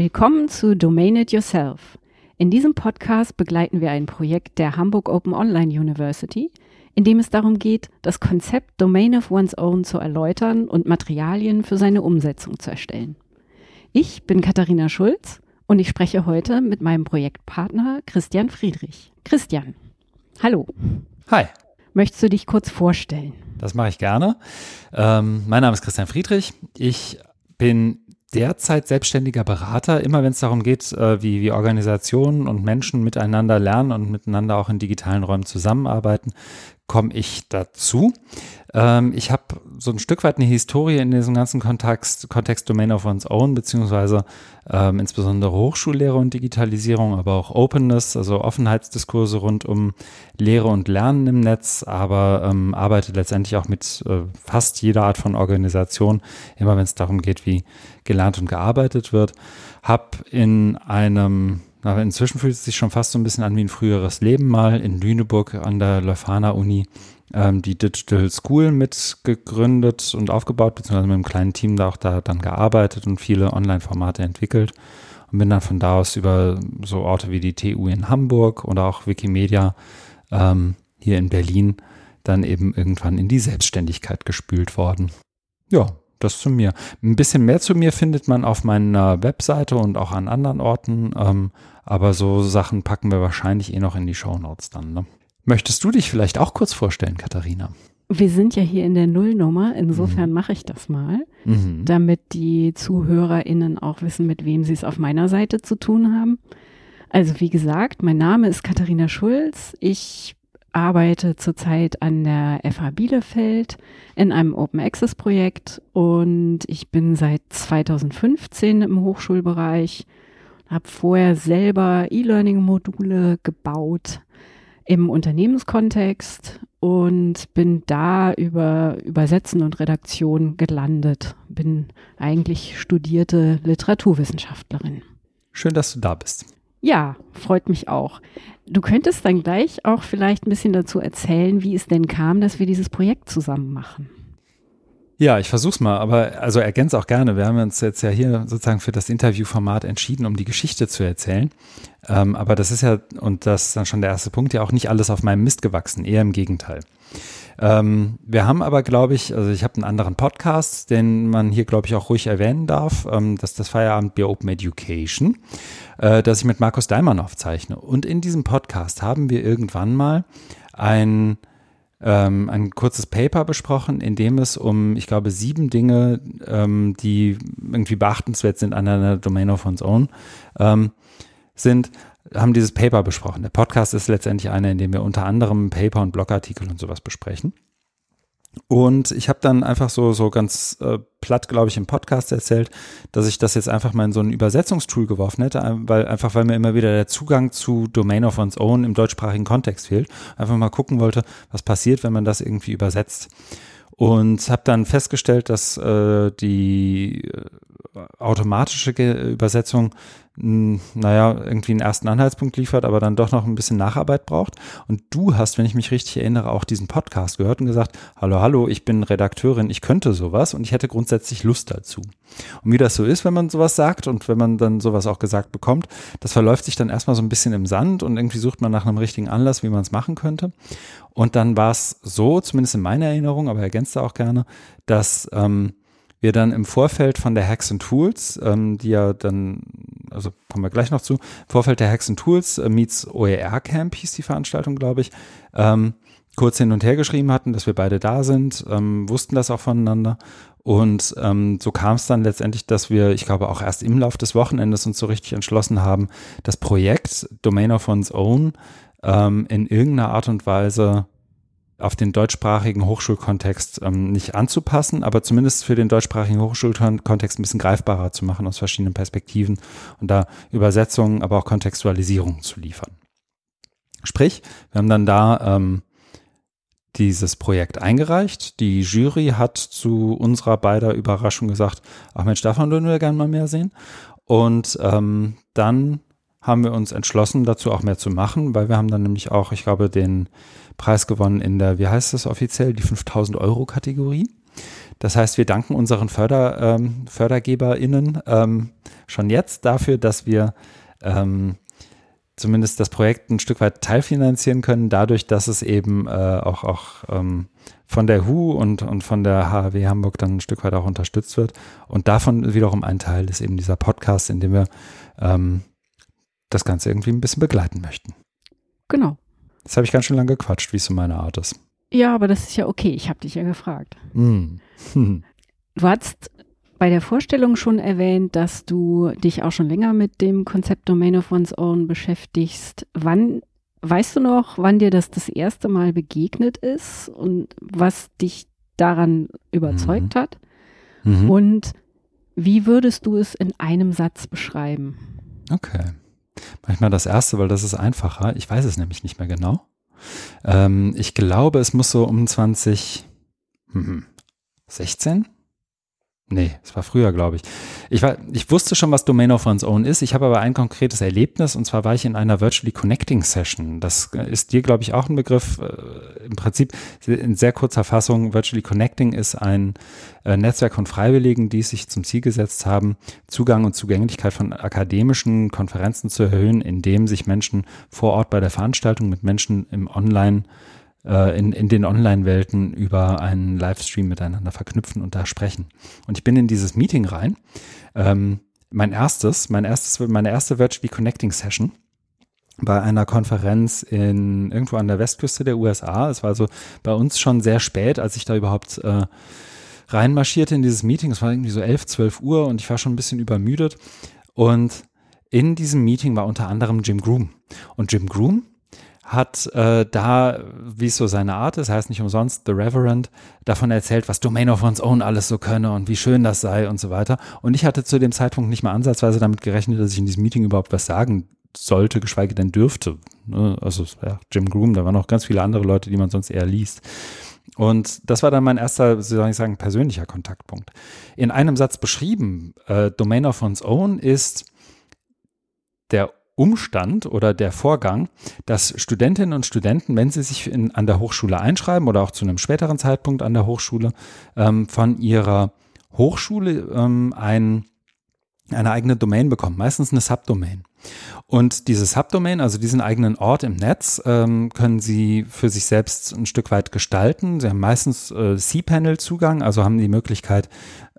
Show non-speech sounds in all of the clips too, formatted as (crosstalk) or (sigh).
Willkommen zu Domain It Yourself. In diesem Podcast begleiten wir ein Projekt der Hamburg Open Online University, in dem es darum geht, das Konzept Domain of One's Own zu erläutern und Materialien für seine Umsetzung zu erstellen. Ich bin Katharina Schulz und ich spreche heute mit meinem Projektpartner Christian Friedrich. Christian, hallo. Hi. Möchtest du dich kurz vorstellen? Das mache ich gerne. Ähm, mein Name ist Christian Friedrich. Ich bin derzeit selbstständiger Berater, immer wenn es darum geht, äh, wie, wie Organisationen und Menschen miteinander lernen und miteinander auch in digitalen Räumen zusammenarbeiten, komme ich dazu. Ähm, ich habe so ein Stück weit eine Historie in diesem ganzen Kontext, Kontext Domain of One's Own, beziehungsweise ähm, insbesondere Hochschullehre und Digitalisierung, aber auch Openness, also Offenheitsdiskurse rund um Lehre und Lernen im Netz, aber ähm, arbeite letztendlich auch mit äh, fast jeder Art von Organisation, immer wenn es darum geht, wie gelernt und gearbeitet wird. Hab in einem aber inzwischen fühlt es sich schon fast so ein bisschen an wie ein früheres Leben mal in Lüneburg an der Leuphana Uni ähm, die Digital School mitgegründet und aufgebaut, beziehungsweise mit einem kleinen Team da auch da dann gearbeitet und viele Online-Formate entwickelt und bin dann von da aus über so Orte wie die TU in Hamburg oder auch Wikimedia ähm, hier in Berlin dann eben irgendwann in die Selbstständigkeit gespült worden. Ja, das zu mir. Ein bisschen mehr zu mir findet man auf meiner Webseite und auch an anderen Orten. Ähm, aber so Sachen packen wir wahrscheinlich eh noch in die Show Notes dann. Ne? Möchtest du dich vielleicht auch kurz vorstellen, Katharina? Wir sind ja hier in der Nullnummer, insofern mhm. mache ich das mal, mhm. damit die ZuhörerInnen auch wissen, mit wem sie es auf meiner Seite zu tun haben. Also wie gesagt, mein Name ist Katharina Schulz. Ich arbeite zurzeit an der FH Bielefeld in einem Open Access Projekt und ich bin seit 2015 im Hochschulbereich, habe vorher selber E-Learning Module gebaut im Unternehmenskontext und bin da über Übersetzen und Redaktion gelandet. Bin eigentlich studierte Literaturwissenschaftlerin. Schön, dass du da bist. Ja, freut mich auch. Du könntest dann gleich auch vielleicht ein bisschen dazu erzählen, wie es denn kam, dass wir dieses Projekt zusammen machen. Ja, ich versuch's mal, aber also ergänze auch gerne. Wir haben uns jetzt ja hier sozusagen für das Interviewformat entschieden, um die Geschichte zu erzählen. Ähm, aber das ist ja, und das ist dann schon der erste Punkt, ja auch nicht alles auf meinem Mist gewachsen, eher im Gegenteil. Ähm, wir haben aber, glaube ich, also ich habe einen anderen Podcast, den man hier, glaube ich, auch ruhig erwähnen darf. Ähm, das ist das Feierabendbier Open Education, äh, das ich mit Markus Daimann aufzeichne. Und in diesem Podcast haben wir irgendwann mal ein ähm, ein kurzes Paper besprochen, in dem es um, ich glaube, sieben Dinge, ähm, die irgendwie beachtenswert sind an einer Domain of one's own, ähm, sind haben dieses Paper besprochen. Der Podcast ist letztendlich einer, in dem wir unter anderem Paper und Blogartikel und sowas besprechen. Und ich habe dann einfach so, so ganz äh, platt, glaube ich, im Podcast erzählt, dass ich das jetzt einfach mal in so ein Übersetzungstool geworfen hätte, weil einfach, weil mir immer wieder der Zugang zu Domain of One's Own im deutschsprachigen Kontext fehlt. Einfach mal gucken wollte, was passiert, wenn man das irgendwie übersetzt. Und habe dann festgestellt, dass äh, die automatische Übersetzung naja, irgendwie einen ersten Anhaltspunkt liefert, aber dann doch noch ein bisschen Nacharbeit braucht. Und du hast, wenn ich mich richtig erinnere, auch diesen Podcast gehört und gesagt, hallo, hallo, ich bin Redakteurin, ich könnte sowas und ich hätte grundsätzlich Lust dazu. Und wie das so ist, wenn man sowas sagt und wenn man dann sowas auch gesagt bekommt, das verläuft sich dann erstmal so ein bisschen im Sand und irgendwie sucht man nach einem richtigen Anlass, wie man es machen könnte. Und dann war es so, zumindest in meiner Erinnerung, aber ergänzt auch gerne, dass ähm, wir dann im Vorfeld von der Hacks and Tools, ähm, die ja dann, also kommen wir gleich noch zu, Vorfeld der Hacks and Tools äh, meets OER Camp hieß die Veranstaltung, glaube ich, ähm, kurz hin und her geschrieben hatten, dass wir beide da sind, ähm, wussten das auch voneinander. Und ähm, so kam es dann letztendlich, dass wir, ich glaube, auch erst im Lauf des Wochenendes uns so richtig entschlossen haben, das Projekt Domain of One's Own ähm, in irgendeiner Art und Weise auf den deutschsprachigen Hochschulkontext ähm, nicht anzupassen, aber zumindest für den deutschsprachigen Hochschulkontext ein bisschen greifbarer zu machen aus verschiedenen Perspektiven und da Übersetzungen, aber auch Kontextualisierung zu liefern. Sprich, wir haben dann da ähm, dieses Projekt eingereicht. Die Jury hat zu unserer beider Überraschung gesagt, ach Mensch, davon würden wir gerne mal mehr sehen. Und ähm, dann haben wir uns entschlossen, dazu auch mehr zu machen, weil wir haben dann nämlich auch, ich glaube, den Preis gewonnen in der, wie heißt das offiziell, die 5000 Euro Kategorie. Das heißt, wir danken unseren Förder, ähm, FördergeberInnen ähm, schon jetzt dafür, dass wir ähm, zumindest das Projekt ein Stück weit teilfinanzieren können, dadurch, dass es eben äh, auch, auch ähm, von der HU und, und von der HAW Hamburg dann ein Stück weit auch unterstützt wird. Und davon wiederum ein Teil ist eben dieser Podcast, in dem wir ähm, das Ganze irgendwie ein bisschen begleiten möchten. Genau. Jetzt habe ich ganz schön lange gequatscht, wie es so meine Art ist. Ja, aber das ist ja okay. Ich habe dich ja gefragt. Mm. (laughs) Du hast bei der Vorstellung schon erwähnt, dass du dich auch schon länger mit dem Konzept Domain of One's Own beschäftigst. Wann, weißt du noch, wann dir das das erste Mal begegnet ist und was dich daran überzeugt mhm. hat? Mhm. Und wie würdest du es in einem Satz beschreiben? Okay. Manchmal das erste, weil das ist einfacher. Ich weiß es nämlich nicht mehr genau. Ähm, ich glaube, es muss so um 2016 Nee, es war früher, glaube ich. Ich, war, ich wusste schon, was Domain of One's Own ist. Ich habe aber ein konkretes Erlebnis und zwar war ich in einer Virtually Connecting Session. Das ist dir, glaube ich, auch ein Begriff. Äh, Im Prinzip in sehr kurzer Fassung, Virtually Connecting ist ein äh, Netzwerk von Freiwilligen, die sich zum Ziel gesetzt haben, Zugang und Zugänglichkeit von akademischen Konferenzen zu erhöhen, indem sich Menschen vor Ort bei der Veranstaltung mit Menschen im Online- äh, in, in den Online-Welten über einen Livestream miteinander verknüpfen und da sprechen. Und ich bin in dieses Meeting rein. Ähm, mein erstes, mein erstes, meine erste Virtually Connecting Session bei einer Konferenz in irgendwo an der Westküste der USA. Es war also bei uns schon sehr spät, als ich da überhaupt äh, reinmarschierte in dieses Meeting. Es war irgendwie so 11, 12 Uhr und ich war schon ein bisschen übermüdet. Und in diesem Meeting war unter anderem Jim Groom. Und Jim Groom hat äh, da, wie es so seine Art ist, heißt nicht umsonst The Reverend, davon erzählt, was Domain of One's Own alles so könne und wie schön das sei und so weiter. Und ich hatte zu dem Zeitpunkt nicht mal ansatzweise damit gerechnet, dass ich in diesem Meeting überhaupt was sagen sollte, geschweige denn dürfte. Ne? Also ja, Jim Groom, da waren noch ganz viele andere Leute, die man sonst eher liest. Und das war dann mein erster, soll ich sagen, persönlicher Kontaktpunkt. In einem Satz beschrieben, äh, Domain of One's Own ist der Umstand oder der Vorgang, dass Studentinnen und Studenten, wenn sie sich in, an der Hochschule einschreiben oder auch zu einem späteren Zeitpunkt an der Hochschule, ähm, von ihrer Hochschule ähm, ein, eine eigene Domain bekommen, meistens eine Subdomain. Und diese Subdomain, also diesen eigenen Ort im Netz, ähm, können Sie für sich selbst ein Stück weit gestalten. Sie haben meistens äh, cPanel-Zugang, also haben die Möglichkeit,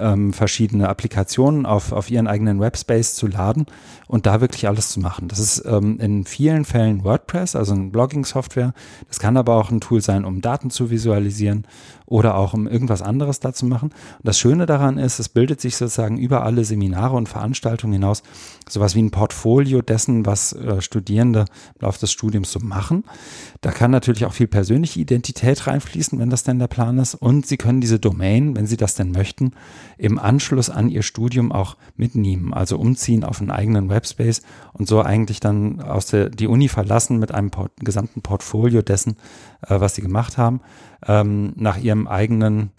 ähm, verschiedene Applikationen auf, auf Ihren eigenen Webspace zu laden und da wirklich alles zu machen. Das ist ähm, in vielen Fällen WordPress, also eine Blogging-Software. Das kann aber auch ein Tool sein, um Daten zu visualisieren oder auch um irgendwas anderes da zu machen. Und das Schöne daran ist, es bildet sich sozusagen über alle Seminare und Veranstaltungen hinaus sowas wie ein Portfolio dessen, was äh, Studierende im Laufe des Studiums so machen. Da kann natürlich auch viel persönliche Identität reinfließen, wenn das denn der Plan ist. Und Sie können diese Domain, wenn Sie das denn möchten, im Anschluss an Ihr Studium auch mitnehmen, also umziehen auf einen eigenen Webspace und so eigentlich dann aus der die Uni verlassen mit einem Port gesamten Portfolio dessen, äh, was Sie gemacht haben, ähm, nach Ihrem eigenen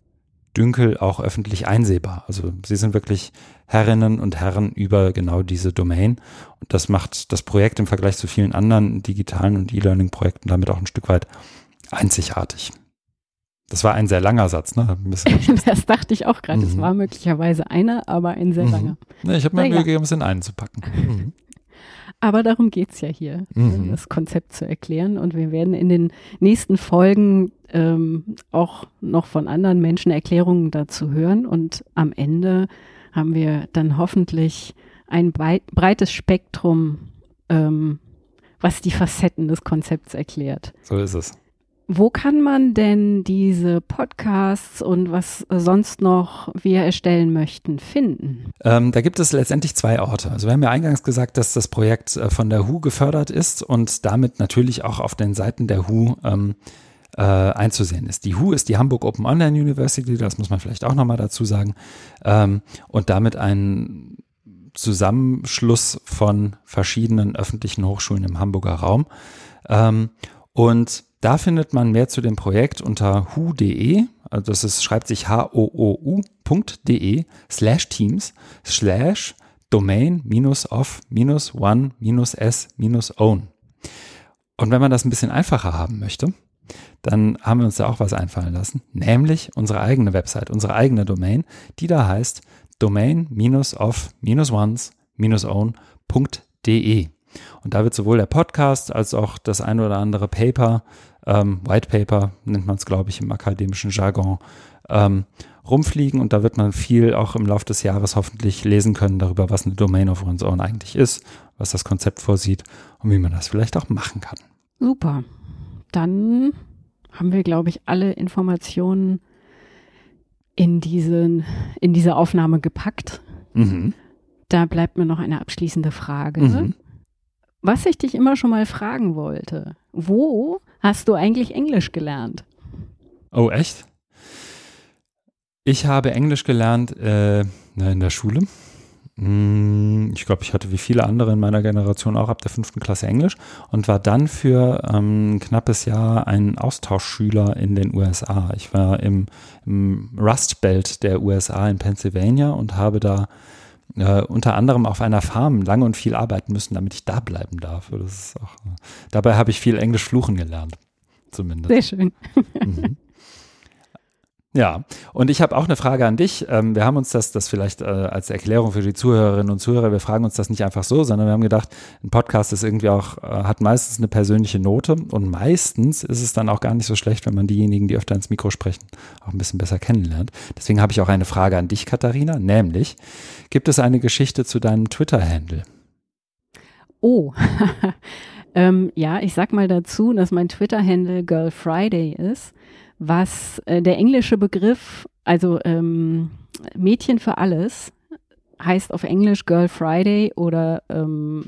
Dünkel auch öffentlich einsehbar. Also sie sind wirklich Herrinnen und Herren über genau diese Domain. Und das macht das Projekt im Vergleich zu vielen anderen digitalen und E-Learning-Projekten damit auch ein Stück weit einzigartig. Das war ein sehr langer Satz, ne? (laughs) das dachte ich auch gerade. Es mhm. war möglicherweise einer, aber ein sehr mhm. langer. Ich habe mir Mühe gegeben, es in einen zu packen. Mhm. (laughs) Aber darum geht es ja hier, mhm. das Konzept zu erklären. Und wir werden in den nächsten Folgen ähm, auch noch von anderen Menschen Erklärungen dazu hören. Und am Ende haben wir dann hoffentlich ein breites Spektrum, ähm, was die Facetten des Konzepts erklärt. So ist es. Wo kann man denn diese Podcasts und was sonst noch wir erstellen möchten finden? Ähm, da gibt es letztendlich zwei Orte. Also wir haben ja eingangs gesagt, dass das Projekt äh, von der HU gefördert ist und damit natürlich auch auf den Seiten der HU ähm, äh, einzusehen ist. Die HU ist die Hamburg Open Online University, das muss man vielleicht auch nochmal dazu sagen, ähm, und damit ein Zusammenschluss von verschiedenen öffentlichen Hochschulen im Hamburger Raum. Ähm, und da findet man mehr zu dem Projekt unter hu.de, also das ist, schreibt sich h-o-o-u.de slash teams slash domain minus of minus one minus s minus own. Und wenn man das ein bisschen einfacher haben möchte, dann haben wir uns da auch was einfallen lassen, nämlich unsere eigene Website, unsere eigene Domain, die da heißt domain-of-ones-own.de. Und da wird sowohl der Podcast als auch das ein oder andere Paper, ähm, White Paper nennt man es, glaube ich, im akademischen Jargon, ähm, rumfliegen und da wird man viel auch im Laufe des Jahres hoffentlich lesen können darüber, was eine Domain of One's Own eigentlich ist, was das Konzept vorsieht und wie man das vielleicht auch machen kann. Super. Dann haben wir, glaube ich, alle Informationen in, diesen, in diese Aufnahme gepackt. Mhm. Da bleibt mir noch eine abschließende Frage. Mhm. Was ich dich immer schon mal fragen wollte, wo hast du eigentlich Englisch gelernt? Oh, echt? Ich habe Englisch gelernt äh, in der Schule. Hm, ich glaube, ich hatte wie viele andere in meiner Generation auch ab der fünften Klasse Englisch und war dann für ähm, ein knappes Jahr ein Austauschschüler in den USA. Ich war im, im Rust Belt der USA in Pennsylvania und habe da äh, unter anderem auf einer Farm lange und viel arbeiten müssen, damit ich da bleiben darf. Das ist auch, äh, dabei habe ich viel Englisch fluchen gelernt, zumindest. Sehr schön. Mhm. Ja, und ich habe auch eine Frage an dich. Ähm, wir haben uns das, das vielleicht äh, als Erklärung für die Zuhörerinnen und Zuhörer, wir fragen uns das nicht einfach so, sondern wir haben gedacht, ein Podcast ist irgendwie auch, äh, hat meistens eine persönliche Note und meistens ist es dann auch gar nicht so schlecht, wenn man diejenigen, die öfter ins Mikro sprechen, auch ein bisschen besser kennenlernt. Deswegen habe ich auch eine Frage an dich, Katharina, nämlich, gibt es eine Geschichte zu deinem Twitter-Handle? Oh, (laughs) ähm, ja, ich sag mal dazu, dass mein Twitter-Handle Girl Friday ist was äh, der englische Begriff, also ähm, Mädchen für alles, heißt auf Englisch Girl Friday oder ähm,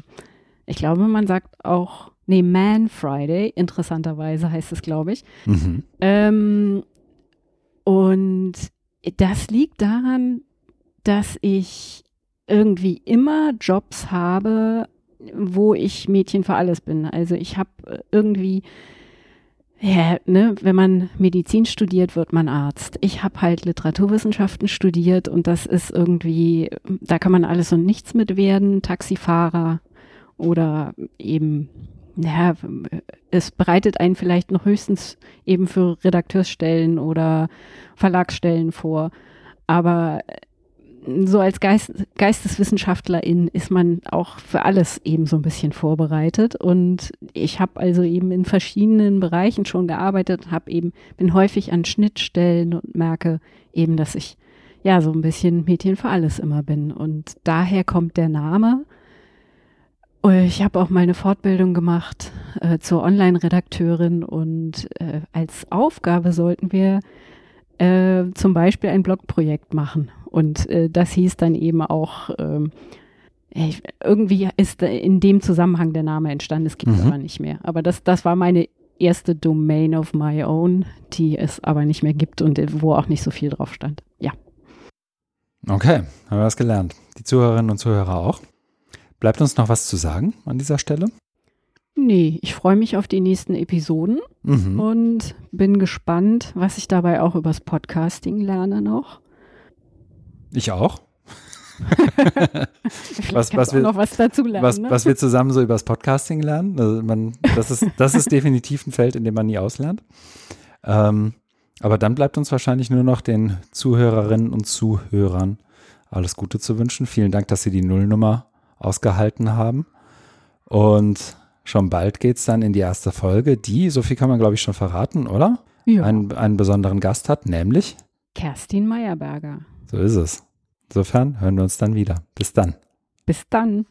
ich glaube, man sagt auch, nee, Man Friday, interessanterweise heißt es, glaube ich. Mhm. Ähm, und das liegt daran, dass ich irgendwie immer Jobs habe, wo ich Mädchen für alles bin. Also ich habe irgendwie ja, ne, wenn man Medizin studiert, wird man Arzt. Ich habe halt Literaturwissenschaften studiert und das ist irgendwie, da kann man alles und nichts mit werden, Taxifahrer oder eben, ja, es bereitet einen vielleicht noch höchstens eben für Redakteursstellen oder Verlagsstellen vor. Aber so als Geist, Geisteswissenschaftlerin ist man auch für alles eben so ein bisschen vorbereitet. Und ich habe also eben in verschiedenen Bereichen schon gearbeitet, habe eben, bin häufig an Schnittstellen und merke eben, dass ich ja so ein bisschen Mädchen für alles immer bin. Und daher kommt der Name. Ich habe auch mal eine Fortbildung gemacht äh, zur Online-Redakteurin und äh, als Aufgabe sollten wir äh, zum Beispiel ein Blogprojekt machen. Und äh, das hieß dann eben auch, ähm, irgendwie ist in dem Zusammenhang der Name entstanden, es gibt mhm. aber nicht mehr. Aber das, das war meine erste Domain of my own, die es aber nicht mehr gibt und wo auch nicht so viel drauf stand. Ja. Okay, haben wir was gelernt. Die Zuhörerinnen und Zuhörer auch. Bleibt uns noch was zu sagen an dieser Stelle? Nee, ich freue mich auf die nächsten Episoden mhm. und bin gespannt, was ich dabei auch übers Podcasting lerne noch. Ich auch. (laughs) was, was wir, noch was dazu lernen. Was, ne? was wir zusammen so übers Podcasting lernen. Also man, das, ist, das ist definitiv ein Feld, in dem man nie auslernt. Ähm, aber dann bleibt uns wahrscheinlich nur noch den Zuhörerinnen und Zuhörern alles Gute zu wünschen. Vielen Dank, dass Sie die Nullnummer ausgehalten haben. Und Schon bald geht es dann in die erste Folge, die, so viel kann man glaube ich schon verraten, oder? Ja. Einen, einen besonderen Gast hat, nämlich Kerstin Meyerberger. So ist es. Insofern hören wir uns dann wieder. Bis dann. Bis dann.